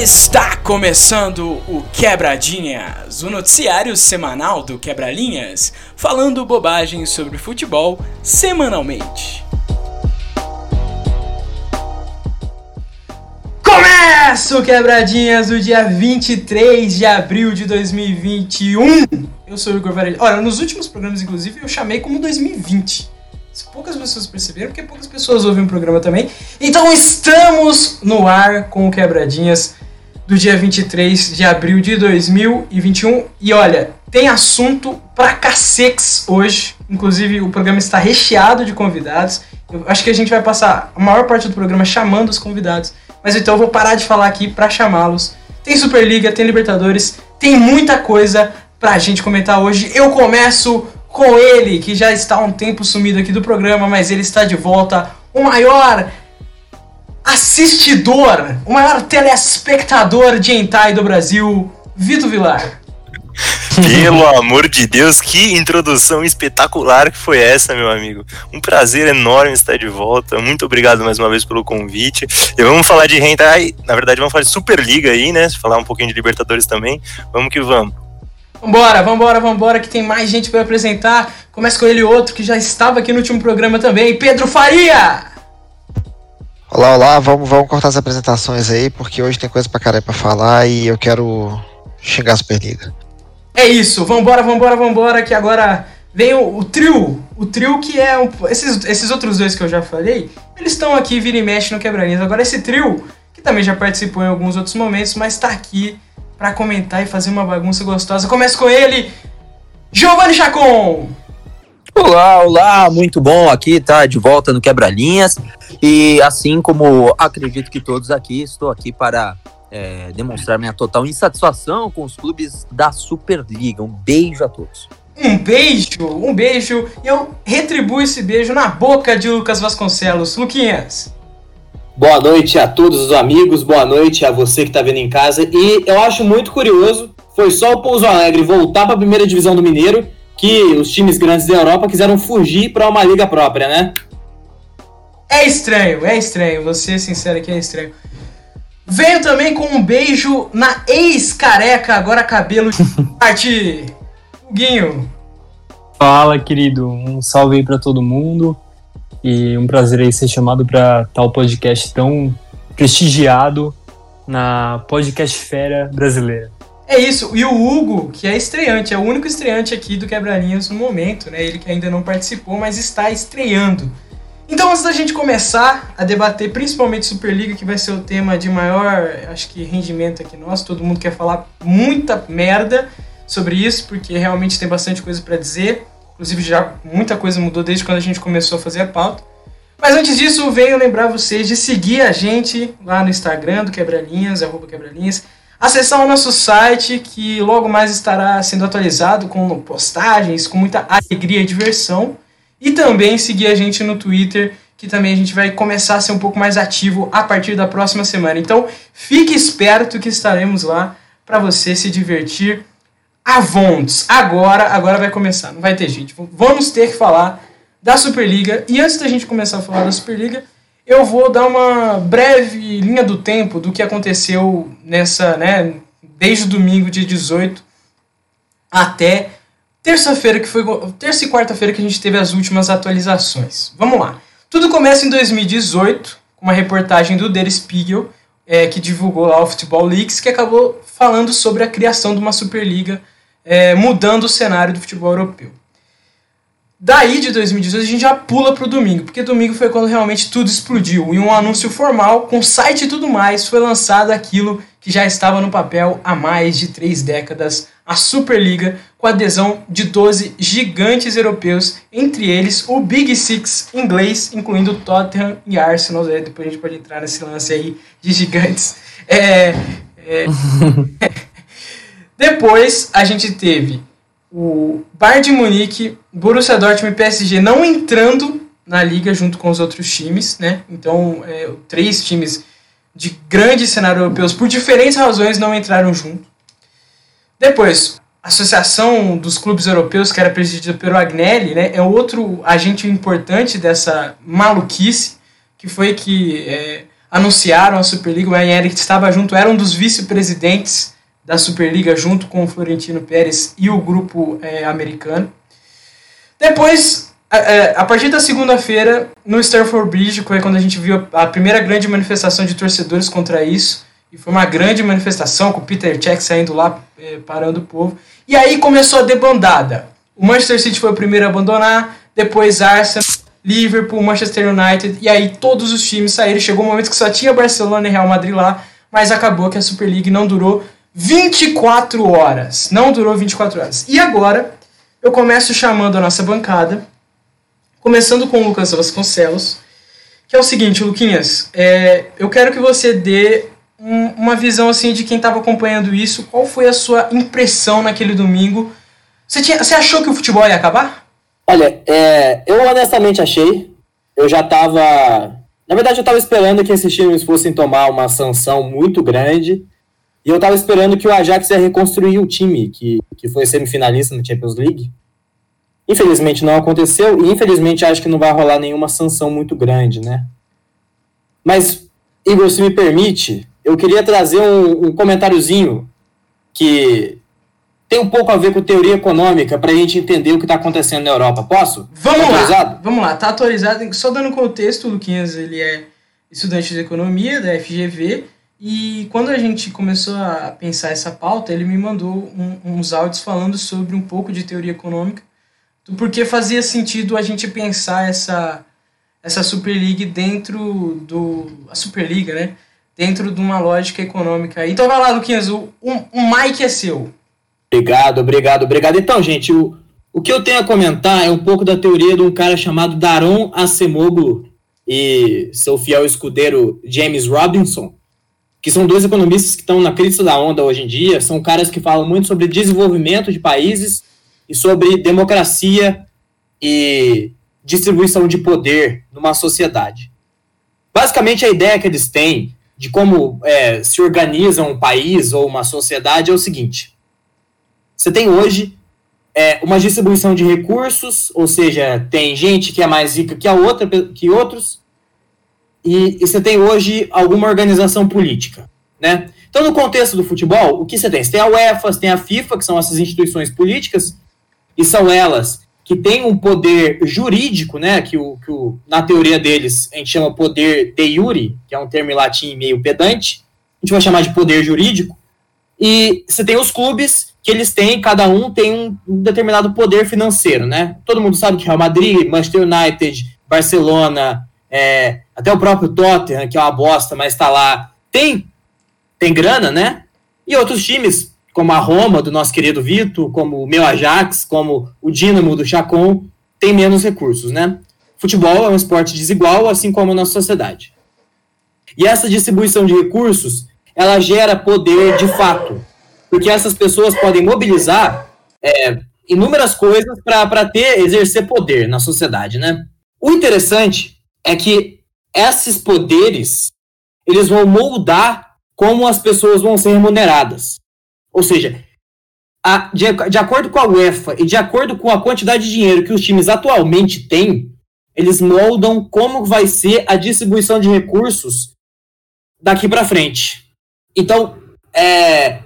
Está começando o Quebradinhas, o noticiário semanal do Quebralinhas, falando bobagens sobre futebol semanalmente. Começa o Quebradinhas do dia 23 de abril de 2021. Eu sou o Igor Varelha. Olha, nos últimos programas, inclusive, eu chamei como 2020. Poucas pessoas perceberam, porque poucas pessoas ouvem o programa também. Então estamos no ar com o Quebradinhas do dia 23 de abril de 2021. E olha, tem assunto pra cacex hoje. Inclusive, o programa está recheado de convidados. Eu acho que a gente vai passar a maior parte do programa chamando os convidados. Mas então eu vou parar de falar aqui para chamá-los. Tem Superliga, tem Libertadores, tem muita coisa pra gente comentar hoje. Eu começo com ele, que já está há um tempo sumido aqui do programa, mas ele está de volta. O maior assistidor, o maior telespectador de hentai do Brasil, Vitor Vilar. Pelo amor de Deus, que introdução espetacular que foi essa, meu amigo. Um prazer enorme estar de volta. Muito obrigado mais uma vez pelo convite. E vamos falar de hentai, na verdade vamos falar de Superliga aí, né? Falar um pouquinho de Libertadores também. Vamos que vamos. Vambora, vambora, vambora, que tem mais gente para apresentar. Começa com ele outro que já estava aqui no último programa também, Pedro Faria! Olá, olá, vamos, vamos cortar as apresentações aí, porque hoje tem coisa pra caralho pra falar e eu quero xingar a Superliga. É isso, vambora, vambora, vambora, que agora vem o, o trio, o trio que é um, esses, esses outros dois que eu já falei, eles estão aqui, vira e mexe no quebraninhas. Agora esse trio, que também já participou em alguns outros momentos, mas tá aqui para comentar e fazer uma bagunça gostosa. Começa com ele, Giovanni Chacon! Olá, olá, muito bom aqui, tá de volta no Quebra-Linhas. E assim como acredito que todos aqui, estou aqui para é, demonstrar minha total insatisfação com os clubes da Superliga. Um beijo a todos. Um beijo, um beijo. E eu retribuo esse beijo na boca de Lucas Vasconcelos. Luquinhas. Boa noite a todos os amigos, boa noite a você que está vendo em casa. E eu acho muito curioso, foi só o Pouso Alegre voltar para a primeira divisão do Mineiro que os times grandes da Europa quiseram fugir para uma liga própria, né? É estranho, é estranho, vou ser sincero que é estranho. Veio também com um beijo na ex-careca, agora cabelo de parte. Guinho. Fala, querido. Um salve aí pra todo mundo. E um prazer aí ser chamado para tal podcast tão prestigiado na podcast fera brasileira. É isso, e o Hugo, que é estreante, é o único estreante aqui do Quebra-Linhas no momento, né? Ele que ainda não participou, mas está estreando. Então, antes da gente começar a debater principalmente Superliga, que vai ser o tema de maior, acho que, rendimento aqui nosso, todo mundo quer falar muita merda sobre isso, porque realmente tem bastante coisa para dizer. Inclusive, já muita coisa mudou desde quando a gente começou a fazer a pauta. Mas antes disso, venho lembrar vocês de seguir a gente lá no Instagram do Quebra-Linhas, arroba Quebra-Linhas acessar o nosso site que logo mais estará sendo atualizado com postagens, com muita alegria e diversão. E também seguir a gente no Twitter, que também a gente vai começar a ser um pouco mais ativo a partir da próxima semana. Então, fique esperto que estaremos lá para você se divertir avontes. Agora, agora vai começar, não vai ter gente. Vamos ter que falar da Superliga. E antes da gente começar a falar da Superliga, eu vou dar uma breve linha do tempo do que aconteceu nessa, né, desde o domingo, dia 18, até terça-feira, que foi terça e quarta-feira que a gente teve as últimas atualizações. Vamos lá. Tudo começa em 2018, com uma reportagem do Der Spiegel, é, que divulgou lá o Futebol Leaks, que acabou falando sobre a criação de uma Superliga, é, mudando o cenário do futebol europeu. Daí de 2018 a gente já pula pro domingo, porque domingo foi quando realmente tudo explodiu. E um anúncio formal, com site e tudo mais, foi lançado aquilo que já estava no papel há mais de três décadas, a Superliga, com adesão de 12 gigantes europeus, entre eles o Big Six inglês, incluindo Tottenham e Arsenal. Depois a gente pode entrar nesse lance aí de gigantes. É, é... Depois a gente teve o Bayern de Munique, Borussia Dortmund e PSG não entrando na liga junto com os outros times, né? Então, é, três times de grandes cenários europeus, por diferentes razões, não entraram junto. Depois, a Associação dos Clubes Europeus, que era presidida pelo Agnelli, né, é outro agente importante dessa maluquice, que foi que é, anunciaram a Superliga. O Eric estava junto, era um dos vice-presidentes da Superliga, junto com o Florentino Pérez e o grupo é, americano. Depois, a, é, a partir da segunda-feira, no Stamford Bridge, foi quando a gente viu a primeira grande manifestação de torcedores contra isso. E foi uma grande manifestação, com o Peter Cech saindo lá, é, parando o povo. E aí começou a debandada. O Manchester City foi o primeiro a abandonar, depois Arsenal, Liverpool, Manchester United, e aí todos os times saíram. Chegou um momento que só tinha Barcelona e Real Madrid lá, mas acabou que a Super League não durou 24 horas. Não durou 24 horas. E agora eu começo chamando a nossa bancada, começando com o Lucas Vasconcelos, que é o seguinte, Luquinhas, é, eu quero que você dê um, uma visão assim de quem estava acompanhando isso. Qual foi a sua impressão naquele domingo? Você, tinha, você achou que o futebol ia acabar? Olha, é, eu honestamente achei. Eu já estava. Na verdade, eu estava esperando que esses times fossem tomar uma sanção muito grande. E eu estava esperando que o Ajax ia reconstruir o time, que, que foi semifinalista na Champions League. Infelizmente não aconteceu, e infelizmente acho que não vai rolar nenhuma sanção muito grande, né? Mas, Igor, se me permite, eu queria trazer um, um comentáriozinho que tem um pouco a ver com teoria econômica para a gente entender o que está acontecendo na Europa. Posso? Vamos tá lá. Vamos lá, tá atualizado. Só dando contexto, o Luquinhas ele é estudante de economia da FGV e quando a gente começou a pensar essa pauta, ele me mandou um, uns áudios falando sobre um pouco de teoria econômica, porque fazia sentido a gente pensar essa essa Super League dentro do a Superliga, né? Dentro de uma lógica econômica. Então vai lá, Luquinhas, o, o, o Mike é seu. Obrigado, obrigado, obrigado. Então, gente, o, o que eu tenho a comentar é um pouco da teoria de um cara chamado Daron Acemoglu e seu fiel escudeiro James Robinson, que são dois economistas que estão na crise da onda hoje em dia, são caras que falam muito sobre desenvolvimento de países e sobre democracia e distribuição de poder numa sociedade. Basicamente, a ideia que eles têm de como é, se organiza um país ou uma sociedade é o seguinte: você tem hoje é, uma distribuição de recursos, ou seja, tem gente que é mais rica que a outra, que outros, e, e você tem hoje alguma organização política, né? Então, no contexto do futebol, o que você tem? Você tem a UEFA, você tem a FIFA, que são essas instituições políticas, e são elas que têm um poder jurídico, né? Que, o, que o, na teoria deles a gente chama poder de iure, que é um termo em latim meio pedante, a gente vai chamar de poder jurídico, e você tem os clubes que eles têm, cada um tem um, determinado poder financeiro, né? Todo mundo sabe que Real Madrid, Manchester United, Barcelona, é, até o próprio Tottenham, que é uma bosta, mas está lá, tem, tem grana, né? E outros times, como a Roma, do nosso querido Vitor, como o meu Ajax, como o Dinamo do Chacon, tem menos recursos, né? Futebol é um esporte desigual, assim como a nossa sociedade. E essa distribuição de recursos, ela gera poder de fato porque essas pessoas podem mobilizar é, inúmeras coisas para ter, exercer poder na sociedade, né? O interessante é que esses poderes, eles vão moldar como as pessoas vão ser remuneradas. Ou seja, a, de, de acordo com a UEFA e de acordo com a quantidade de dinheiro que os times atualmente têm, eles moldam como vai ser a distribuição de recursos daqui para frente. Então, é,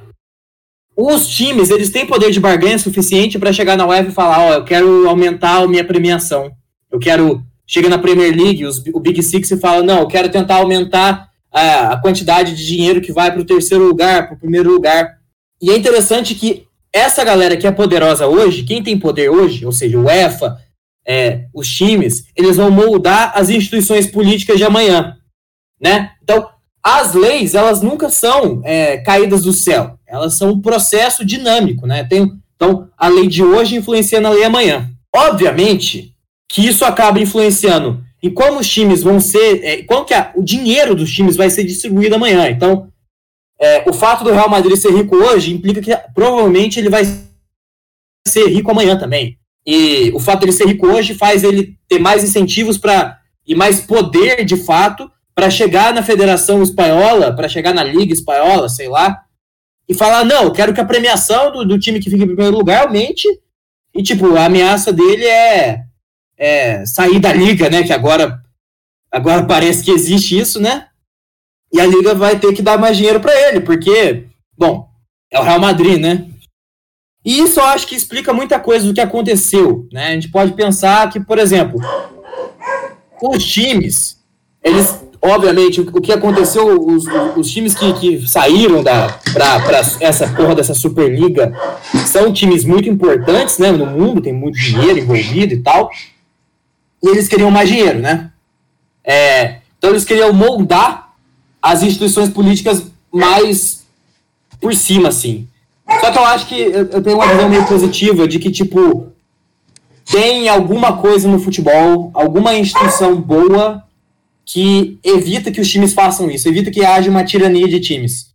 os times, eles têm poder de barganha suficiente para chegar na UEFA e falar, ó, oh, eu quero aumentar a minha premiação. Eu quero chega na Premier League, os, o Big Six e fala, não, eu quero tentar aumentar a, a quantidade de dinheiro que vai para o terceiro lugar, para o primeiro lugar. E é interessante que essa galera que é poderosa hoje, quem tem poder hoje, ou seja, o UEFA, é, os times, eles vão moldar as instituições políticas de amanhã, né? Então, as leis, elas nunca são é, caídas do céu. Elas são um processo dinâmico, né? Tem, então, a lei de hoje influencia na lei amanhã. Obviamente que isso acaba influenciando em como os times vão ser, é, como que a, o dinheiro dos times vai ser distribuído amanhã. Então, é, o fato do Real Madrid ser rico hoje implica que provavelmente ele vai ser rico amanhã também. E o fato de ele ser rico hoje faz ele ter mais incentivos para e mais poder de fato para chegar na Federação Espanhola, para chegar na Liga Espanhola, sei lá, e falar: não, eu quero que a premiação do, do time que fica em primeiro lugar aumente. E, tipo, a ameaça dele é, é sair da liga, né? Que agora, agora parece que existe isso, né? E a Liga vai ter que dar mais dinheiro para ele, porque, bom, é o Real Madrid, né? E isso eu acho que explica muita coisa do que aconteceu, né? A gente pode pensar que, por exemplo, os times, eles, obviamente, o, que aconteceu, os, os times que, que saíram da para essa porra dessa Superliga são times muito importantes, né, no mundo, tem muito dinheiro envolvido e tal, e eles queriam mais dinheiro, né? É, então eles queriam moldar as instituições políticas mais por cima, assim. Só que eu acho que eu tenho uma visão meio positiva de que, tipo, tem alguma coisa no futebol, alguma instituição boa que evita que os times façam isso, evita que haja uma tirania de times.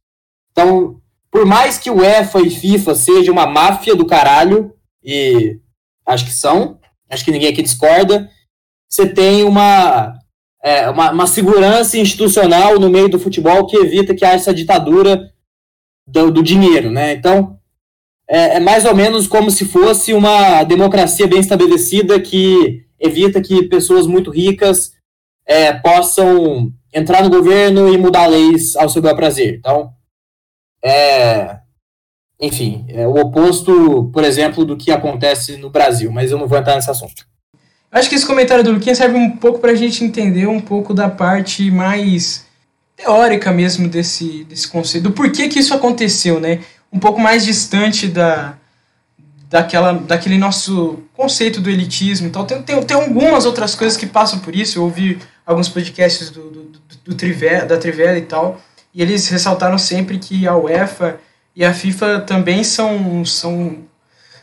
Então, por mais que o UEFA e FIFA seja uma máfia do caralho, e acho que são, acho que ninguém aqui discorda, você tem uma, é, uma, uma, segurança institucional no meio do futebol que evita que haja essa ditadura do, do dinheiro, né? Então, é, é, mais ou menos como se fosse uma democracia bem estabelecida que evita que pessoas muito ricas é, possam entrar no governo e mudar leis ao seu bel prazer. Então, é, enfim, é o oposto, por exemplo, do que acontece no Brasil, mas eu não vou entrar nesse assunto. Acho que esse comentário do Luquinha serve um pouco para a gente entender um pouco da parte mais teórica mesmo desse, desse conceito, do porquê que isso aconteceu, né? Um pouco mais distante da, daquela, daquele nosso conceito do elitismo e tal. Tem, tem, tem algumas outras coisas que passam por isso. Eu ouvi alguns podcasts do, do, do, do Trivela, da Trivela e tal, e eles ressaltaram sempre que a UEFA e a FIFA também são, são,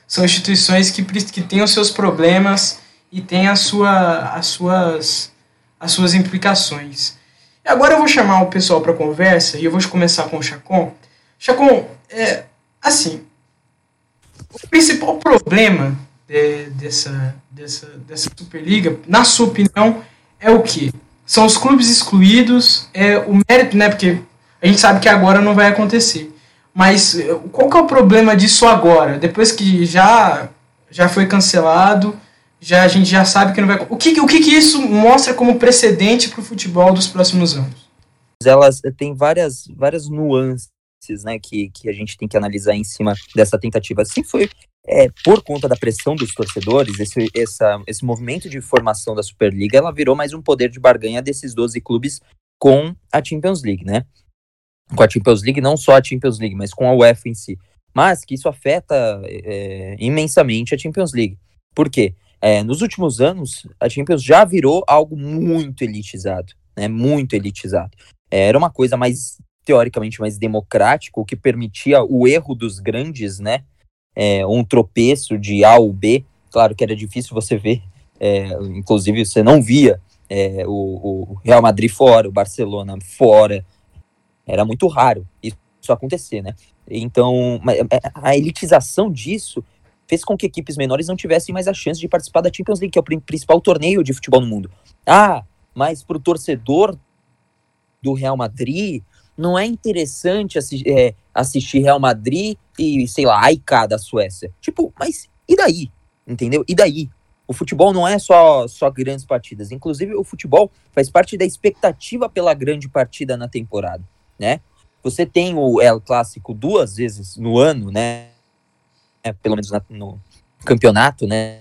são instituições que, que têm os seus problemas e tem a sua, as, suas, as suas implicações. E agora eu vou chamar o pessoal para conversa e eu vou começar com o Chacon. Chacon, é, assim, o principal problema de, dessa, dessa, dessa Superliga, na sua opinião, é o que? São os clubes excluídos, é o mérito, né? Porque a gente sabe que agora não vai acontecer. Mas é, qual que é o problema disso agora? Depois que já, já foi cancelado, já a gente já sabe que não vai. O que, o que, que isso mostra como precedente para o futebol dos próximos anos? Elas têm várias, várias nuances né, que, que a gente tem que analisar em cima dessa tentativa. Assim foi é, por conta da pressão dos torcedores, esse, essa, esse movimento de formação da Superliga, ela virou mais um poder de barganha desses 12 clubes com a Champions League, né? Com a Champions League, não só a Champions League, mas com a UEFA em si. Mas que isso afeta é, imensamente a Champions League. Por quê? É, nos últimos anos, a Champions já virou algo muito elitizado, né? Muito elitizado. É, era uma coisa mais, teoricamente, mais democrática, o que permitia o erro dos grandes, né? É, um tropeço de A ou B. Claro que era difícil você ver, é, inclusive você não via é, o, o, Real Madrid fora, o Barcelona fora. Era muito raro isso acontecer, né? Então, é, a elitização disso fez com que equipes menores não tivessem mais a chance de participar da Champions League, que é o principal torneio de futebol no mundo. Ah, mas para o torcedor do Real Madrid, não é interessante assi é, assistir Real Madrid e, sei lá, AIK da Suécia. Tipo, mas e daí? Entendeu? E daí? O futebol não é só, só grandes partidas. Inclusive, o futebol faz parte da expectativa pela grande partida na temporada, né? Você tem o El Clássico duas vezes no ano, né? É, pelo menos na, no campeonato, né,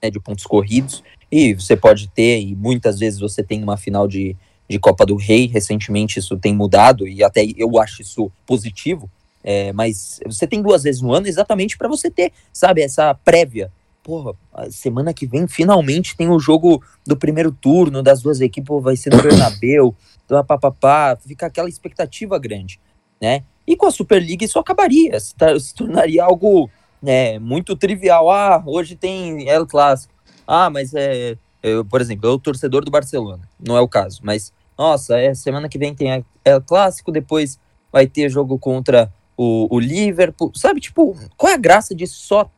né, de pontos corridos, e você pode ter, e muitas vezes você tem uma final de, de Copa do Rei, recentemente isso tem mudado, e até eu acho isso positivo, é, mas você tem duas vezes no ano exatamente para você ter, sabe, essa prévia. Porra, semana que vem finalmente tem o jogo do primeiro turno das duas equipes, vai ser no Bernabéu, papapá, fica aquela expectativa grande, né? E com a Superliga isso acabaria, se, se tornaria algo é muito trivial. Ah, hoje tem El Clássico. Ah, mas é. Eu, por exemplo, eu torcedor do Barcelona. Não é o caso, mas. Nossa, é, semana que vem tem El Clássico, depois vai ter jogo contra o, o Liverpool. Sabe, tipo, qual é a graça de só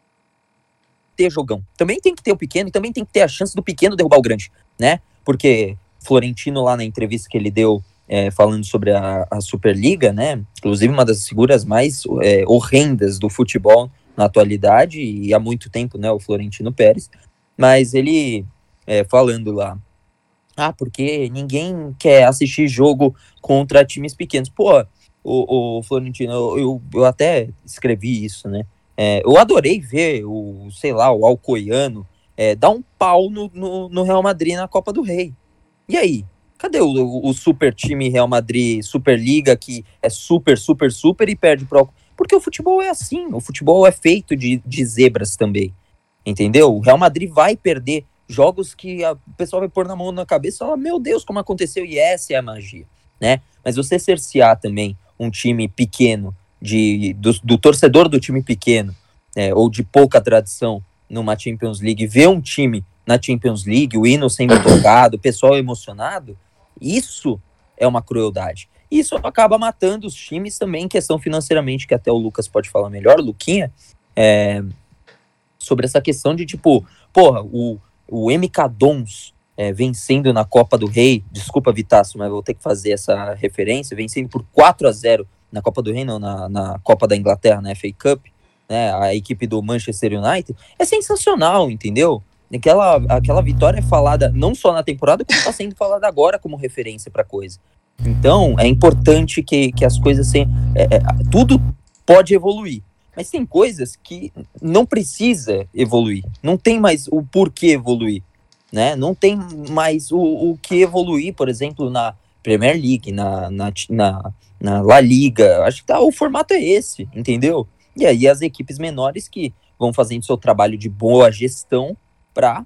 ter jogão? Também tem que ter o pequeno e também tem que ter a chance do pequeno derrubar o grande, né? Porque Florentino, lá na entrevista que ele deu é, falando sobre a, a, Superliga, né? Inclusive uma das figuras mais é, horrendas do futebol na atualidade e há muito tempo, né, o Florentino Pérez, mas ele é, falando lá Ah, porque ninguém quer assistir jogo contra times pequenos. Pô, o, o Florentino, eu, eu, até escrevi isso, né? É, eu adorei ver o, sei lá, o Alcoiano é, dar um pau no, no, no, Real Madrid na Copa do Rei. E aí? Cadê o, o super time Real Madrid, Superliga, que é super, super, super e perde pro Porque o futebol é assim, o futebol é feito de, de zebras também. Entendeu? O Real Madrid vai perder jogos que o pessoal vai pôr na mão na cabeça e falar, meu Deus, como aconteceu, e essa é a magia, né? Mas você cercear também um time pequeno, de, do, do torcedor do time pequeno, é, ou de pouca tradição numa Champions League, ver um time na Champions League, o hino sendo tocado, o pessoal emocionado, isso é uma crueldade. Isso acaba matando os times também em questão financeiramente, que até o Lucas pode falar melhor, Luquinha, é, sobre essa questão de tipo, porra, o, o MK Dons é, vencendo na Copa do Rei, desculpa Vitaço, mas vou ter que fazer essa referência, vencendo por 4 a 0 na Copa do Rei, não, na, na Copa da Inglaterra, na FA Cup, né, a equipe do Manchester United, é sensacional, entendeu? Aquela, aquela vitória é falada não só na temporada, como está sendo falada agora como referência para coisa. Então, é importante que, que as coisas... Se, é, é, tudo pode evoluir, mas tem coisas que não precisa evoluir. Não tem mais o porquê evoluir. Né? Não tem mais o, o que evoluir, por exemplo, na Premier League, na, na, na, na La Liga. Acho que tá, o formato é esse, entendeu? E aí as equipes menores que vão fazendo seu trabalho de boa gestão para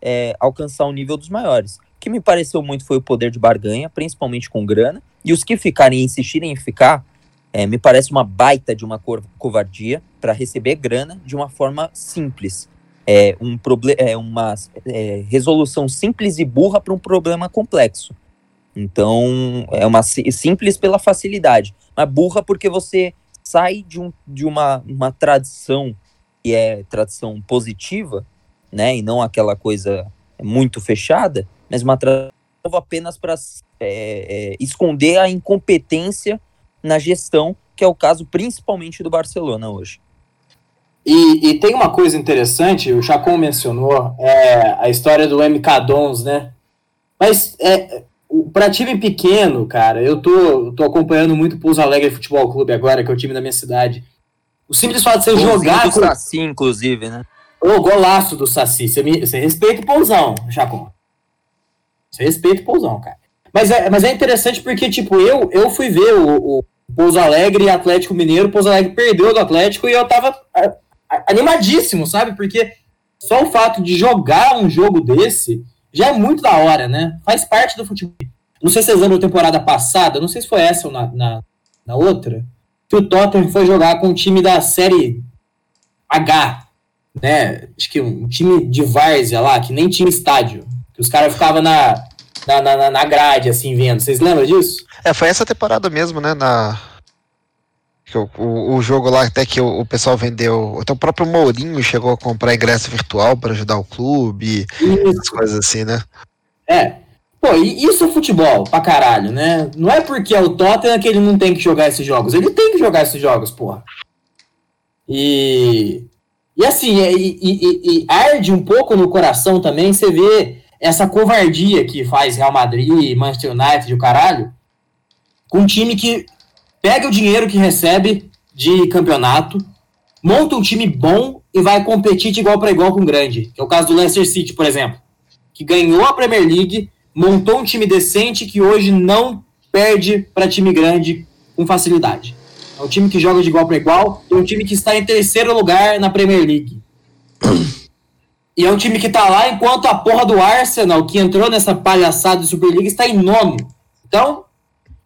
é, alcançar o nível dos maiores. Que me pareceu muito foi o poder de barganha, principalmente com grana, e os que ficarem e insistirem em ficar, é, me parece uma baita de uma covardia para receber grana de uma forma simples. É, um é uma é, resolução simples e burra para um problema complexo. Então, é uma simples pela facilidade, mas burra porque você sai de, um, de uma, uma tradição que é tradição positiva, né, e não aquela coisa muito fechada, mas uma tradição apenas para é, é, esconder a incompetência na gestão, que é o caso principalmente do Barcelona hoje. E, e tem uma coisa interessante, o Chacon mencionou, é a história do MK Dons, né? Mas é, para time pequeno, cara, eu tô, tô acompanhando muito o Pouso Alegre Futebol Clube agora, que é o time da minha cidade. O simples fato de você jogar. Do com... Saci, inclusive, né? Ô, golaço do Saci. Você, me, você respeita o Pousão, Chacon. Você respeita o Pousão, cara. Mas é, mas é interessante porque, tipo, eu, eu fui ver o, o Pouso Alegre e Atlético Mineiro. O Pouso Alegre perdeu do Atlético e eu tava animadíssimo, sabe? Porque só o fato de jogar um jogo desse já é muito da hora, né? Faz parte do futebol. Não sei se vocês lembram da temporada passada, não sei se foi essa ou na, na, na outra, que o Tottenham foi jogar com o time da série H, né? Acho que um time de várzea lá, que nem tinha estádio. Que os caras ficavam na, na, na, na grade, assim, vendo. Vocês lembram disso? É, foi essa temporada mesmo, né? Na, o, o, jogo lá até que o, o, pessoal vendeu. Então o próprio Mourinho chegou a comprar ingresso virtual para ajudar o clube, essas coisas assim, né? É. Pô, e isso é futebol pra caralho, né? Não é porque é o Tottenham que ele não tem que jogar esses jogos. Ele tem que jogar esses jogos, porra. E. E assim, e, e, e arde um pouco no coração também você vê essa covardia que faz Real Madrid, Manchester United e o caralho, com um time que pega o dinheiro que recebe de campeonato, monta um time bom e vai competir de igual para igual com o grande. Que é o caso do Leicester City, por exemplo, que ganhou a Premier League, montou um time decente que hoje não perde para time grande com facilidade. É um time que joga de igual para igual e é um time que está em terceiro lugar na Premier League. E é um time que está lá enquanto a porra do Arsenal, que entrou nessa palhaçada de Superliga, está em nono. Então,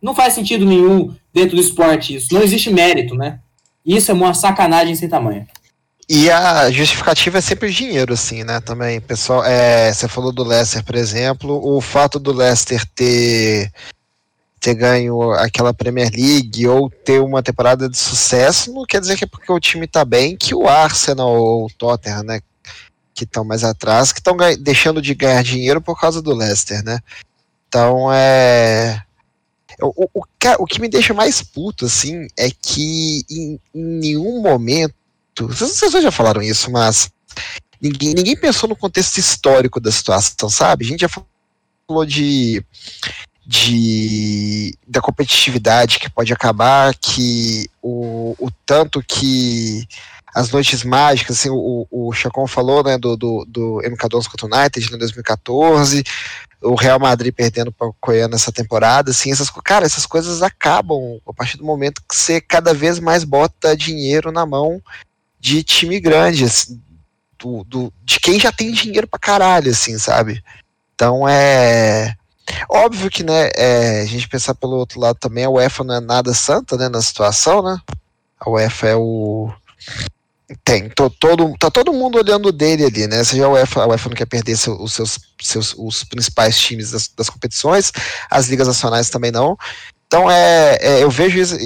não faz sentido nenhum dentro do esporte isso. Não existe mérito, né? Isso é uma sacanagem sem tamanho. E a justificativa é sempre o dinheiro, assim, né? Também, pessoal. É, você falou do Leicester, por exemplo. O fato do Leicester ter, ter ganho aquela Premier League ou ter uma temporada de sucesso não quer dizer que é porque o time tá bem que o Arsenal ou o Tottenham, né? Que estão mais atrás, que estão deixando de ganhar dinheiro por causa do Leicester, né? Então é. O, o, o, que me deixa mais puto, assim, é que em, em nenhum momento. Vocês já falaram isso, mas ninguém, ninguém pensou no contexto histórico da situação, sabe? A gente já falou de, de da competitividade que pode acabar, que o, o tanto que as noites mágicas, assim, o, o Chacon falou, né, do, do, do MK12 contra o United em 2014, o Real Madrid perdendo para o Coiano essa temporada, assim, essas, cara, essas coisas acabam a partir do momento que você cada vez mais bota dinheiro na mão de time grande, assim, do, do, de quem já tem dinheiro pra caralho, assim, sabe? Então é. Óbvio que, né, é, a gente pensar pelo outro lado também, a UEFA não é nada santa, né, na situação, né? A UEFA é o. Tem, tô, todo, tá todo mundo olhando dele ali, né? Seja a UEFA, a UEFA não quer perder seu, os seus, seus os principais times das, das, competições, as ligas nacionais também não. Então é, é eu vejo isso,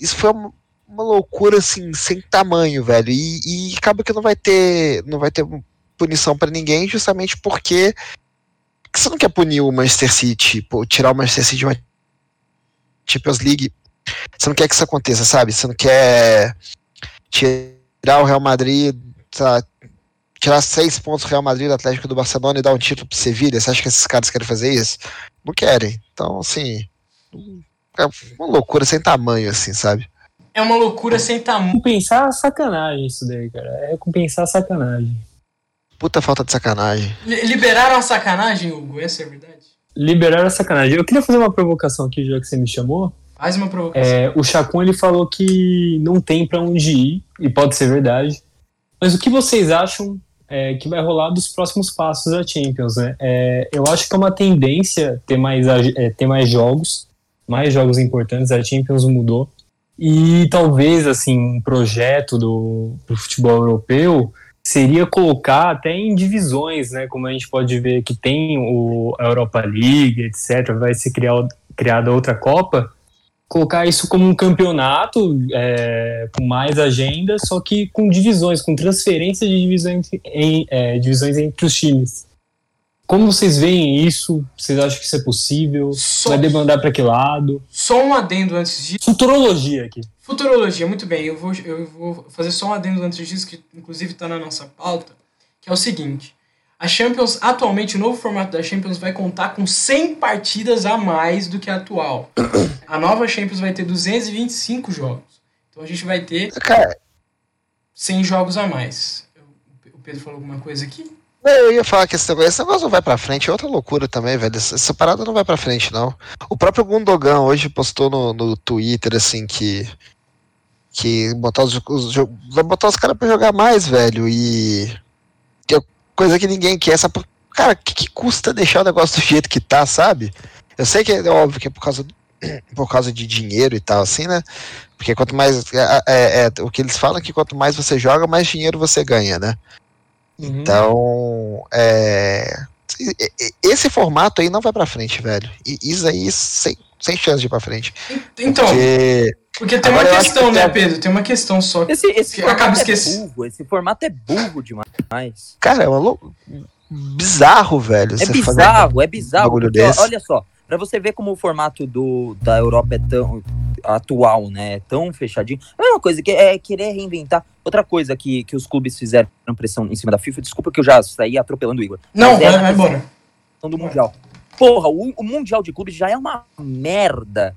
isso, foi uma, uma, loucura assim sem tamanho, velho. E, e acaba que não vai ter, não vai ter punição para ninguém, justamente porque você não quer punir o Manchester City, pô, tirar o Manchester City de uma Champions League. Você não quer que isso aconteça, sabe? Você não quer tirar o Real Madrid, tá, tirar seis pontos do Real Madrid do Atlético do Barcelona e dar um título pro Sevilha. Você acha que esses caras querem fazer isso? Não querem. Então, assim, é uma loucura sem tamanho, assim, sabe? É uma loucura sem tamanho. Compensar a sacanagem isso daí, cara. É compensar a sacanagem. Puta falta de sacanagem. Liberaram a sacanagem, Hugo? Essa é a verdade? Liberaram a sacanagem. Eu queria fazer uma provocação aqui, já que você me chamou. Faz uma provocação. É, o Chacon ele falou que não tem para onde ir, e pode ser verdade. Mas o que vocês acham é, que vai rolar dos próximos passos da Champions? Né? É, eu acho que é uma tendência ter mais, é, ter mais jogos, mais jogos importantes. A Champions mudou. E talvez assim um projeto do, do futebol europeu seria colocar até em divisões, né? Como a gente pode ver que tem o a Europa League, etc. Vai ser criar, criada outra Copa. Colocar isso como um campeonato é, com mais agenda, só que com divisões, com transferência de divisões, em, é, divisões entre os times. Como vocês veem isso? Vocês acham que isso é possível? Só, Vai demandar para que lado? Só um adendo antes disso. Futurologia aqui. Futurologia, muito bem. Eu vou, eu vou fazer só um adendo antes disso, que inclusive está na nossa pauta, que é o seguinte. A Champions, atualmente, o novo formato da Champions vai contar com 100 partidas a mais do que a atual. A nova Champions vai ter 225 jogos. Então a gente vai ter 100 jogos a mais. O Pedro falou alguma coisa aqui? Eu ia falar que esse negócio, esse negócio não vai pra frente, é outra loucura também, velho. Essa parada não vai pra frente, não. O próprio Gundogan hoje postou no, no Twitter, assim, que. Que botar os, os, vai botar os caras pra jogar mais, velho. E. Coisa que ninguém quer. Essa, cara, o que, que, custa deixar o negócio do jeito que tá, sabe? Eu sei que é óbvio que é por causa, por causa de dinheiro e tal, assim, né? Porque quanto mais. É, é, é, o que eles falam é que quanto mais você joga, mais dinheiro você ganha, né? Uhum. Então, é, esse formato aí não vai para frente, velho. E isso aí sem, sem chance de ir pra frente. Então, porque, porque tem uma questão, que né, Pedro? Tem uma questão só. Esse, esse que acaba esquecendo. É burro, esse formato é burro demais. Cara, é uma lou... bizarro, velho. É bizarro, é bizarro. Porque, olha só, para você ver como o formato do, da Europa é tão atual, né? É tão fechadinho. A mesma coisa que é querer reinventar. Outra coisa que, que os clubes fizeram pressão em cima da FIFA, desculpa que eu já saí atropelando o Igor. Não, vai, vai embora. Do Mundial. Porra, o, o Mundial de Clubes já é uma merda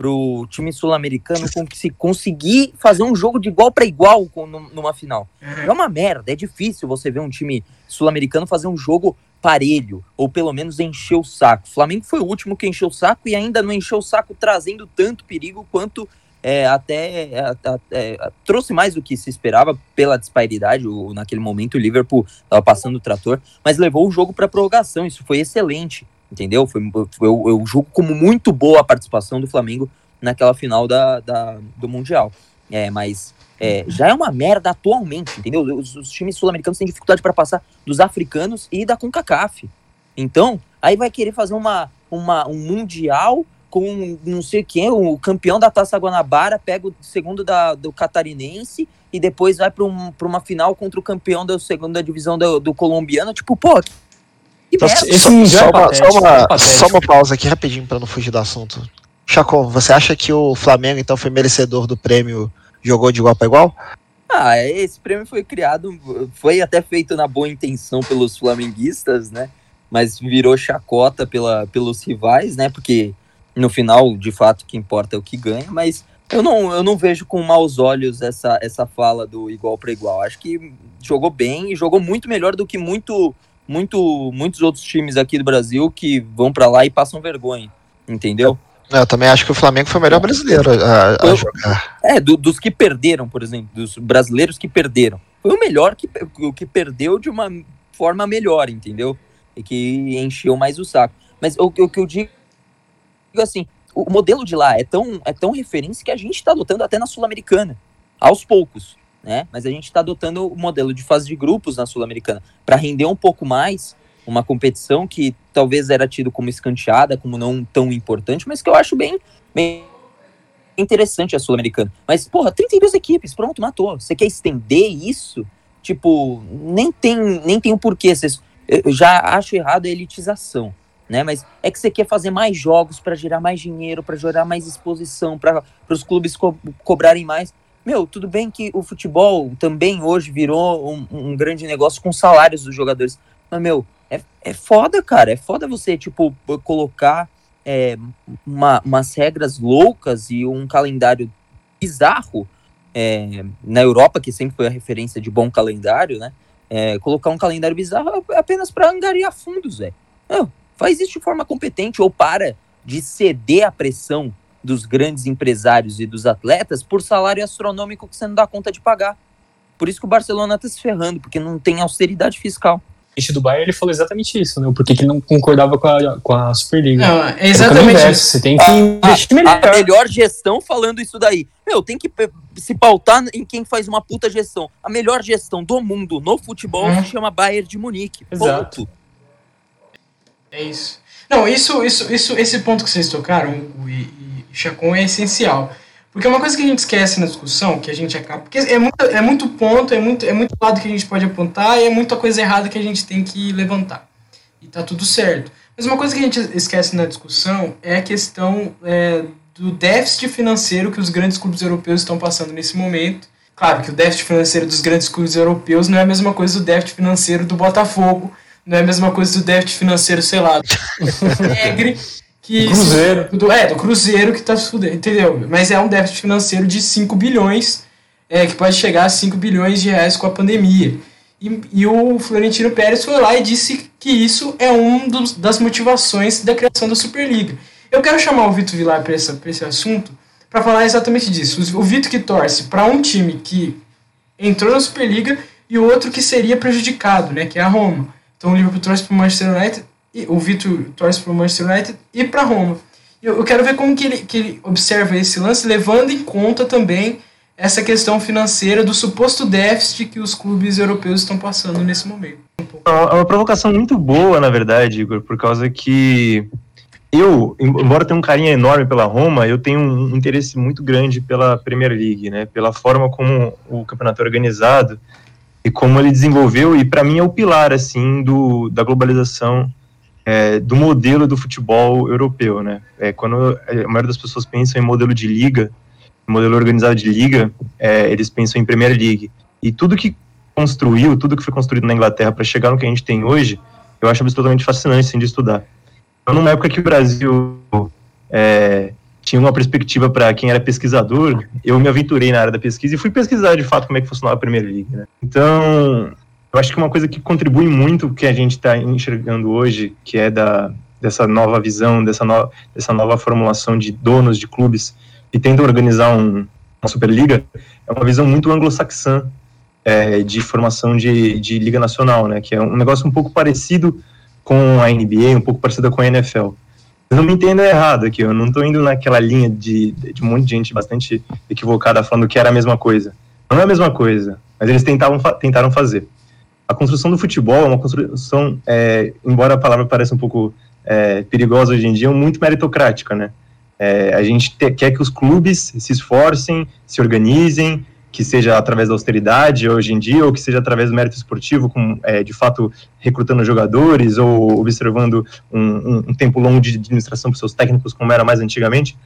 pro time sul-americano se conseguir fazer um jogo de igual para igual com, numa final. Uhum. É uma merda, é difícil você ver um time sul-americano fazer um jogo parelho, ou pelo menos encher o saco. O Flamengo foi o último que encheu o saco e ainda não encheu o saco trazendo tanto perigo quanto é, até é, é, trouxe mais do que se esperava pela disparidade. O, naquele momento o Liverpool estava passando o trator, mas levou o jogo para prorrogação. Isso foi excelente, entendeu? Foi, eu, eu julgo como muito boa a participação do Flamengo naquela final da, da do Mundial. É, mas é, já é uma merda atualmente, entendeu? Os, os times sul-americanos têm dificuldade para passar dos africanos e da CONCACAF. Então, aí vai querer fazer uma, uma, um mundial com não sei quem, o campeão da Taça Guanabara pega o segundo da, do Catarinense e depois vai para um, uma final contra o campeão da segunda divisão do, do colombiano. Tipo, pô, que Esse só, só, é uma, só, uma, é só uma pausa aqui rapidinho para não fugir do assunto. Chacon, você acha que o Flamengo então foi merecedor do prêmio jogou de igual para igual? Ah, esse prêmio foi criado, foi até feito na boa intenção pelos flamenguistas, né? mas virou chacota pela, pelos rivais, né? Porque no final, de fato, o que importa é o que ganha, mas eu não, eu não vejo com maus olhos essa, essa fala do igual para igual. Acho que jogou bem e jogou muito melhor do que muito, muito, muitos outros times aqui do Brasil que vão para lá e passam vergonha, entendeu? Eu também acho que o Flamengo foi o melhor brasileiro a, a Eu- jogar. É, do- dos que perderam, por exemplo, dos brasileiros que perderam. Foi o melhor que, o que perdeu de uma forma melhor, entendeu? E que encheu mais o saco. Mas o, que- o que eu digo assim, o modelo de lá é tão, é tão referência que a gente está adotando até na Sul-Americana, aos poucos, né? Mas a gente está adotando o modelo de fase de grupos na Sul-Americana para render um pouco mais uma competição que talvez era tido como escanteada, como não tão importante, mas que eu acho bem, bem interessante a Sul-Americana. Mas, porra, 32 equipes, pronto, matou. Você quer estender isso? Tipo, nem tem, nem tem o porquê. Vocês- Eu já acho errado a elitização, né? Mas é que você quer fazer mais jogos para gerar mais dinheiro, para gerar mais exposição, para os clubes co- cobrarem mais. Meu, tudo bem que o futebol também hoje virou um, um grande negócio com salários dos jogadores. Mas, meu, é, é foda, cara. É foda você, tipo, colocar é, uma- umas regras loucas e um calendário bizarro é, na Europa, que sempre foi a referência de bom calendário, né? É, colocar um calendário bizarro apenas para angariar fundos, velho. Faz isso de forma competente ou para de ceder à pressão dos grandes empresários e dos atletas por salário astronômico que você não dá conta de pagar. Por isso que o Barcelona tá se ferrando, porque não tem austeridade fiscal. presidente do Bayern ele falou exatamente isso, né? Porque que ele não concordava com a, com a Superliga. Não, é exatamente isso. Você tem que investir melhor. A melhor gestão falando isso daí. Meu, tem que se pautar em quem faz uma puta gestão. A melhor gestão do mundo no futebol Hum. se chama Bayern de Munique. Exato. Ponto. É isso. Não, isso, isso, isso, esse ponto que vocês tocaram, o e, e Chacon, é essencial. Porque é uma coisa que a gente esquece na discussão, que a gente acaba. Porque é muito, é muito ponto, é muito, é muito lado que a gente pode apontar e é muita coisa errada que a gente tem que levantar. E tá tudo certo. Mas uma coisa que a gente esquece na discussão é a questão é, do déficit financeiro que os grandes clubes europeus estão passando nesse momento. Claro que o déficit financeiro dos grandes clubes europeus não é a mesma coisa do déficit financeiro do Botafogo, não é a mesma coisa do déficit financeiro, sei lá, do Alegre, que Cruzeiro. do, é, do Cruzeiro que tá se fudendo, entendeu? Mas é um déficit financeiro de 5 bilhões, é, que pode chegar a 5 bilhões de reais com a pandemia. E, e o Florentino Pérez foi lá e disse que isso é um dos, das motivações da criação da Superliga. Eu quero chamar o Vitor Vilar para esse assunto para falar exatamente disso. O Vitor que torce para um time que entrou na Superliga e o outro que seria prejudicado, né, que é a Roma. Então o Liverpool torce para o Manchester United, e o Vitor torce para o Manchester United e para Roma. Eu, eu quero ver como que ele, que ele observa esse lance, levando em conta também essa questão financeira do suposto déficit que os clubes europeus estão passando nesse momento. É uma provocação muito boa, na verdade, Igor, por causa que eu, embora tenha um carinho enorme pela Roma, eu tenho um interesse muito grande pela Premier League, né? Pela forma como o campeonato é organizado e como ele desenvolveu, e para mim é o pilar, assim, do, da globalização é, do modelo do futebol europeu, né? É, quando a maioria das pessoas pensam em modelo de liga, modelo organizado de liga, é, eles pensam em Premier League. E tudo que construiu, tudo que foi construído na Inglaterra para chegar no que a gente tem hoje, eu acho absolutamente fascinante assim, de estudar. Então, numa época que o Brasil é, tinha uma perspectiva para quem era pesquisador, eu me aventurei na área da pesquisa e fui pesquisar de fato como é que funcionava a Premier League. Né? Então, eu acho que uma coisa que contribui muito que a gente está enxergando hoje, que é da, dessa nova visão, dessa, no, dessa nova formulação de donos de clubes que tentam organizar um, uma Superliga, é uma visão muito anglo-saxã é, de formação de, de Liga Nacional, né? Que é um negócio um pouco parecido com a NBA, um pouco parecido com a NFL. Não me entenda errado aqui, eu não estou indo naquela linha de, de um monte de gente bastante equivocada falando que era a mesma coisa. Não é a mesma coisa, mas eles tentavam, tentaram fazer. A construção do futebol é uma construção, é, embora a palavra pareça um pouco é, perigosa hoje em dia, muito meritocrática, né? É, a gente te, quer que os clubes se esforcem, se organizem, que seja através da austeridade hoje em dia, ou que seja através do mérito esportivo, com, é, de fato recrutando jogadores ou observando um, um, um tempo longo de administração para seus técnicos, como era mais antigamente.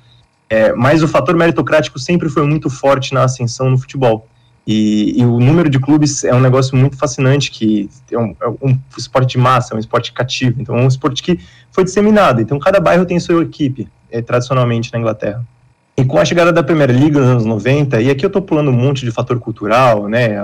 É, mas o fator meritocrático sempre foi muito forte na ascensão no futebol. E, e, o número de clubes é um negócio muito fascinante, que é um, é um, esporte de massa, é um esporte cativo, então é um esporte que foi disseminado. Então cada bairro tem sua equipe, é, tradicionalmente na Inglaterra. E com a chegada da Premier League nos anos 90, e aqui eu estou pulando um monte de fator cultural, né,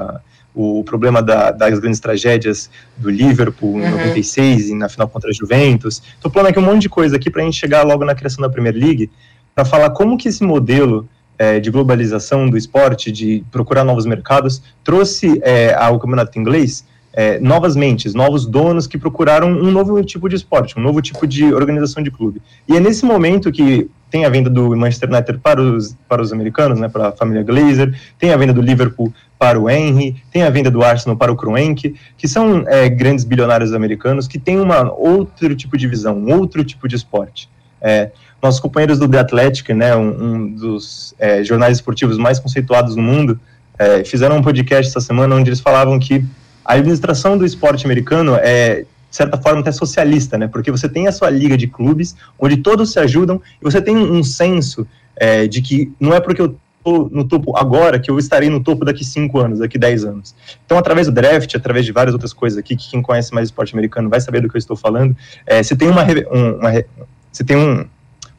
o problema da, das grandes tragédias do Liverpool em uhum. 96 e na final contra a Juventus. Estou pulando aqui um monte de coisa aqui para a gente chegar logo na criação da Premier League, para falar como que esse modelo é, de globalização do esporte, de procurar novos mercados, trouxe é, ao campeonato inglês é, novas mentes, novos donos que procuraram um novo tipo de esporte, um novo tipo de organização de clube. E é nesse momento que tem a venda do Manchester United para os, para os americanos, né, para a família Glazer, tem a venda do Liverpool para o Henry, tem a venda do Arsenal para o Kroenke, que são é, grandes bilionários americanos que têm uma outro tipo de visão, um outro tipo de esporte. É, nossos companheiros do The Athletic, né, um, um dos é, jornais esportivos mais conceituados no mundo, é, fizeram um podcast essa semana onde eles falavam que a administração do esporte americano é, de certa forma, até socialista, né, porque você tem a sua liga de clubes, onde todos se ajudam, e você tem um senso é, de que não é porque eu estou no topo agora que eu estarei no topo daqui cinco anos, daqui dez anos. Então, através do draft, através de várias outras coisas aqui, que quem conhece mais esporte americano vai saber do que eu estou falando, é, você tem uma, uma, uma você tem um,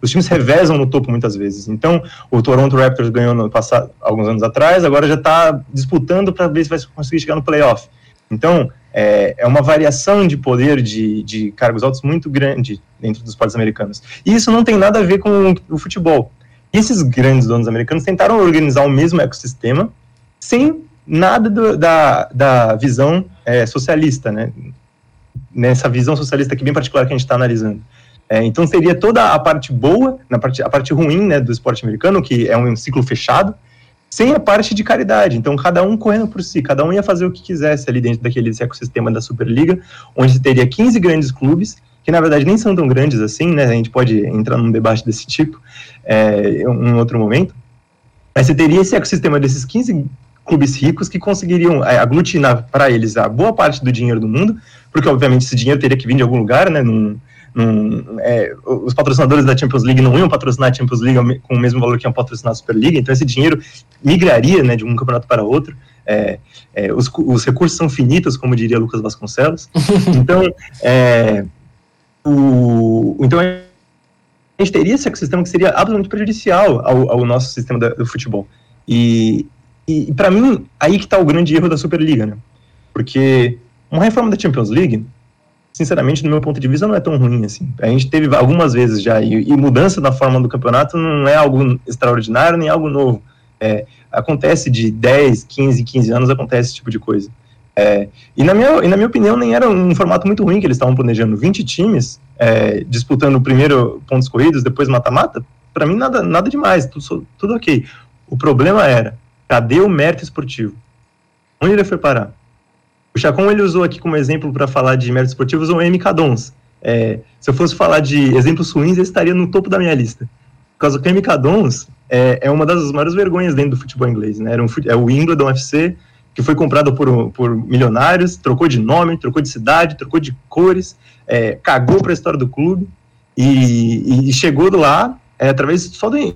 os times revezam no topo muitas vezes. Então, o Toronto Raptors ganhou no passado, alguns anos atrás, agora já está disputando para ver se vai conseguir chegar no playoff. Então, é, é uma variação de poder de, de cargos altos muito grande dentro dos esportes americanos. E isso não tem nada a ver com o futebol. E esses grandes donos americanos tentaram organizar o mesmo ecossistema sem nada do, da, da visão é, socialista, né? Nessa visão socialista aqui bem particular que a gente está analisando. É, então seria toda a parte boa, na parte, a parte ruim né, do esporte americano, que é um ciclo fechado, sem a parte de caridade. Então, cada um correndo por si, cada um ia fazer o que quisesse ali dentro daquele ecossistema da Superliga, onde teria 15 grandes clubes, que na verdade nem são tão grandes assim, né? A gente pode entrar num debate desse tipo é, em um outro momento. Mas você teria esse ecossistema desses 15 clubes ricos que conseguiriam é, aglutinar para eles a boa parte do dinheiro do mundo, porque obviamente esse dinheiro teria que vir de algum lugar, né? Num, num, é, os patrocinadores da Champions League não iam patrocinar a Champions League com o mesmo valor que iam patrocinar a Superliga, então esse dinheiro migraria né, de um campeonato para outro. É, é, os, os, recursos são finitos, como diria Lucas Vasconcelos. Então, é, o, então a gente teria esse ecossistema que seria absolutamente prejudicial ao, ao nosso sistema da, do futebol. E, e, e para mim, aí que está o grande erro da Superliga, né? Porque uma reforma da Champions League sinceramente, no meu ponto de vista, não é tão ruim assim. A gente teve algumas vezes já, e, e mudança na forma do campeonato não é algo extraordinário nem algo novo. É, acontece de 10, 15, 15 anos, acontece esse tipo de coisa. É, e, na minha, e na minha opinião, nem era um formato muito ruim que eles estavam planejando. 20 times é, disputando primeiro pontos corridos, depois mata-mata, para mim nada, nada demais, tudo, tudo ok. O problema era, cadê o mérito esportivo? Onde ele foi parar? O Chacon ele usou aqui como exemplo para falar de méritos esportivos o MK Dons. É, se eu fosse falar de exemplos ruins, ele estaria no topo da minha lista. Por causa que o MK Dons é, é uma das maiores vergonhas dentro do futebol inglês. Né? Era um, é o Wimbledon FC, que foi comprado por, por milionários, trocou de nome, trocou de cidade, trocou de cores, é, cagou para a história do clube e, e chegou lá é, através só de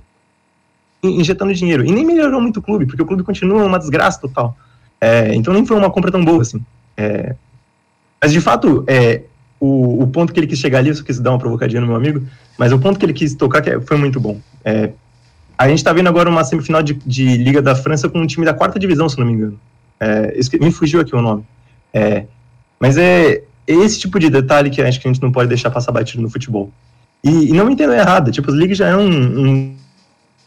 injetando dinheiro. E nem melhorou muito o clube, porque o clube continua uma desgraça total. É, então nem foi uma compra tão boa assim. É, mas de fato, é, o, o, ponto que ele quis chegar ali, eu só quis dar uma provocadinha no meu amigo, mas o ponto que ele quis tocar que é, foi muito bom. É, a gente está vendo agora uma semifinal de, de, Liga da França com um time da quarta divisão, se não me engano. É, me fugiu aqui o nome. É, mas é esse tipo de detalhe que acho que a gente não pode deixar passar batido no futebol. E, e não me entenda errado, tipo, as ligas já é um, um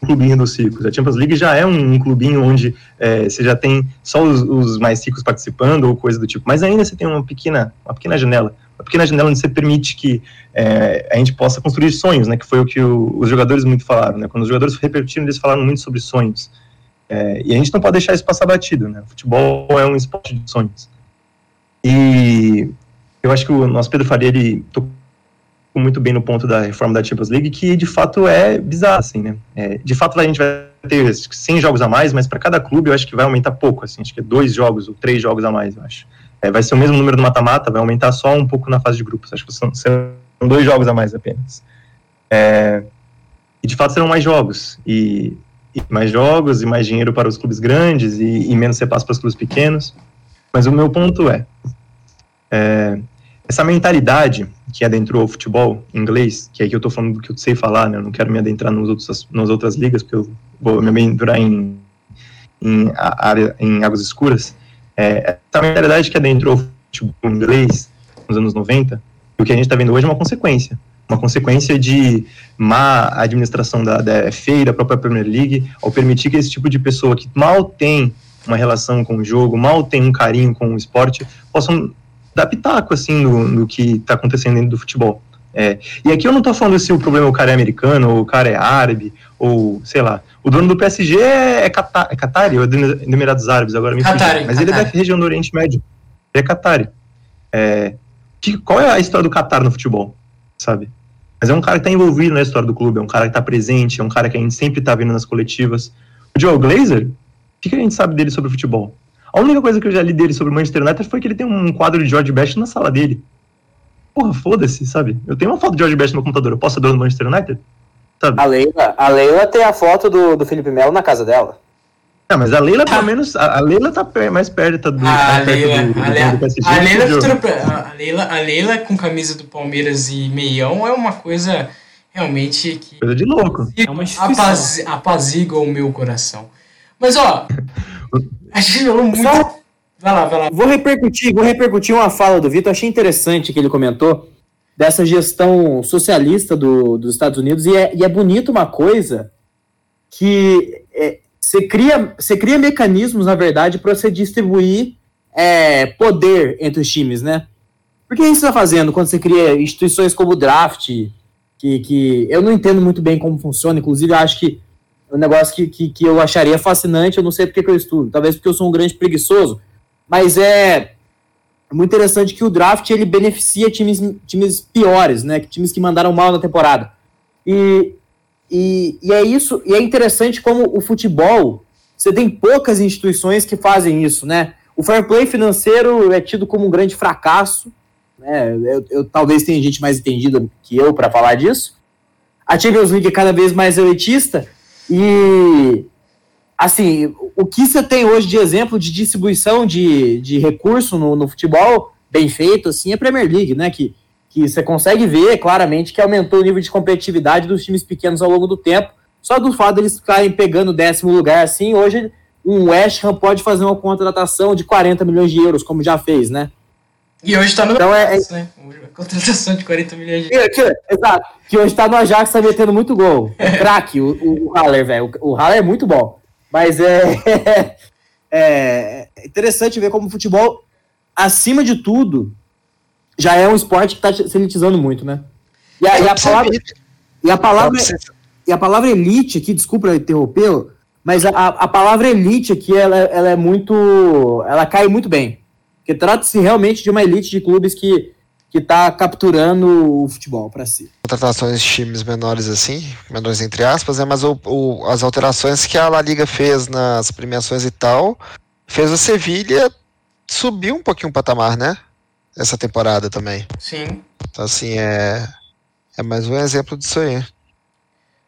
clubinho dos ricos. A Champions League já é um, um clubinho onde é, você já tem só os, os, mais ricos participando ou coisa do tipo, mas ainda você tem uma pequena, uma pequena janela, uma pequena janela onde você permite que é, a gente possa construir sonhos, né? Que foi o que o, os jogadores muito falaram, né? Quando os jogadores repetiram, eles falaram muito sobre sonhos. É, e a gente não pode deixar isso passar batido, né? O futebol é um esporte de sonhos. E eu acho que o nosso Pedro Faria ele tocou muito bem no ponto da reforma da Champions League, que de fato é bizarro, assim, né? É, de fato a gente vai ter 100 jogos a mais, mas para cada clube eu acho que vai aumentar pouco, assim, acho que é dois jogos ou três jogos a mais, eu acho. É, vai ser o mesmo número do mata-mata, vai aumentar só um pouco na fase de grupos, acho que são, serão dois jogos a mais apenas. É, e de fato serão mais jogos, e e mais jogos e mais dinheiro para os clubes grandes e, e menos repasse para os clubes pequenos. Mas o meu ponto é, é, essa mentalidade que adentrou o futebol inglês, que é que eu estou falando do que eu sei falar, né? Eu não quero me adentrar nos outros, nas outras ligas, porque eu vou me aventurar em, em, área, em águas escuras. É, essa mentalidade que adentrou o futebol inglês nos anos 90, o que a gente está vendo hoje é uma consequência. Uma consequência de má administração da, da FA e da própria Premier League, ao permitir que esse tipo de pessoa que mal tem uma relação com o jogo, mal tem um carinho com o esporte, possam dar pitaco, assim, no, no que está acontecendo dentro do futebol. É, e aqui eu não estou falando se o problema é o cara é americano, ou o cara é árabe, ou sei lá. O dono do PSG é, é, Qatar, é Qatari, ou é dos Emirados Árabes, agora me Qatari, Mas ele é da região do Oriente Médio. Ele é Qatari. É, que, qual é a história do Qatar no futebol, sabe? Mas é um cara que está envolvido na história do clube, é um cara que está presente, é um cara que a gente sempre está vendo nas coletivas. O Joe Glazer, o que, que a gente sabe dele sobre futebol? A única coisa que eu já li dele sobre o Manchester United foi que ele tem um quadro de George Best na sala dele. Porra, foda-se, sabe? Eu tenho uma foto de George Best no computador, eu posso ser dono do Manchester United? Sabe? A Leila, a Leila tem a foto do, do Felipe Melo na casa dela. É, mas a Leila, pelo menos, a, a Leila tá mais perto do, ah, a Leila, do, do, a Leila, do PSG. A Leila, a, Leila, a Leila com camisa do Palmeiras e meião é uma coisa realmente que... Coisa de louco. É uma apaz, apazigua o meu coração. Mas, ó, a gente falou muito. Só... Vai lá, vai lá. Vou repercutir, vou repercutir uma fala do Vitor. Achei interessante que ele comentou dessa gestão socialista do, dos Estados Unidos. E é, e é bonito uma coisa que é, você, cria, você cria mecanismos, na verdade, para você distribuir é, poder entre os times, né? Porque isso está fazendo quando você cria instituições como o draft, que, que eu não entendo muito bem como funciona, inclusive acho que um negócio que, que, que eu acharia fascinante, eu não sei porque que eu estudo, talvez porque eu sou um grande preguiçoso, mas é muito interessante que o draft ele beneficia times, times piores, né? Times que mandaram mal na temporada. E, e, e é isso, e é interessante como o futebol, você tem poucas instituições que fazem isso, né? O fair play financeiro é tido como um grande fracasso, né? Eu, eu talvez tenha gente mais entendida que eu para falar disso. A Champions League é cada vez mais elitista, e, assim, o que você tem hoje de exemplo de distribuição de, de recurso no, no futebol bem feito, assim, é a Premier League, né? Que, que você consegue ver claramente que aumentou o nível de competitividade dos times pequenos ao longo do tempo. Só do fato deles de ficarem pegando o décimo lugar, assim, hoje um West Ham pode fazer uma contratação de 40 milhões de euros, como já fez, né? E hoje tá no então, é, é... né? Contratação de 40 milhões de euros. Exato. Que hoje tá no Ajax, tá metendo muito gol. É craque, o, o, o Haller, velho. O, o Haller é muito bom. Mas é, é interessante ver como o futebol, acima de tudo, já é um esporte que tá se elitizando muito, né? E a, e a palavra. E a palavra, e a palavra elite aqui, desculpa interromper, mas a, a palavra elite aqui, ela, ela é muito. Ela cai muito bem. Porque trata-se realmente de uma elite de clubes que que está capturando o futebol para si. Contratações de times menores assim, menores entre aspas, né, mas o, o, as alterações que a La Liga fez nas premiações e tal, fez o Sevilha subir um pouquinho o patamar, né? Essa temporada também. Sim. Então assim, é, é mais um exemplo disso aí.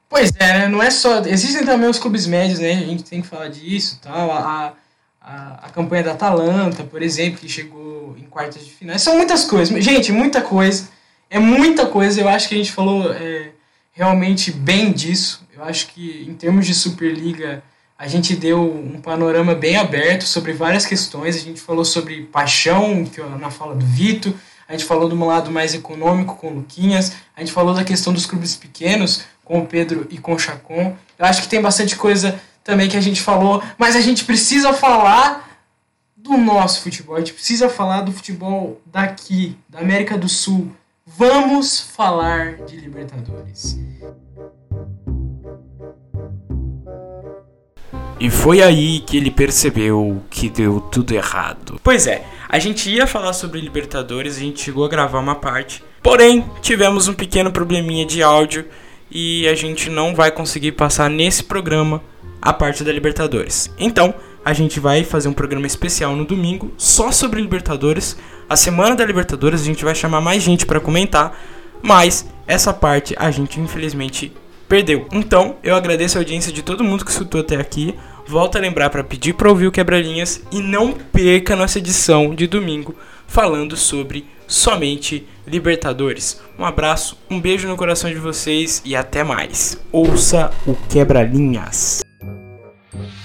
Pois é, né, não é só. Existem também os clubes médios, né? A gente tem que falar disso tal. A, a, a campanha da Atalanta, por exemplo, que chegou em quartas de final. São muitas coisas. Gente, muita coisa. É muita coisa. Eu acho que a gente falou é, realmente bem disso. Eu acho que em termos de Superliga a gente deu um panorama bem aberto sobre várias questões. A gente falou sobre paixão, que na fala do Vito. A gente falou de um lado mais econômico com o Luquinhas. A gente falou da questão dos clubes pequenos com o Pedro e com o Chacon. Eu acho que tem bastante coisa também que a gente falou, mas a gente precisa falar do nosso futebol, a gente precisa falar do futebol daqui, da América do Sul. Vamos falar de Libertadores. E foi aí que ele percebeu que deu tudo errado. Pois é, a gente ia falar sobre Libertadores, a gente chegou a gravar uma parte, porém tivemos um pequeno probleminha de áudio e a gente não vai conseguir passar nesse programa a parte da Libertadores. Então, a gente vai fazer um programa especial no domingo só sobre Libertadores. A semana da Libertadores a gente vai chamar mais gente para comentar, mas essa parte a gente infelizmente perdeu. Então, eu agradeço a audiência de todo mundo que escutou até aqui. Volto a lembrar para pedir para ouvir o Quebra-Linhas e não perca nossa edição de domingo falando sobre somente Libertadores. Um abraço, um beijo no coração de vocês e até mais. Ouça o Quebra-Linhas. Mm-hmm.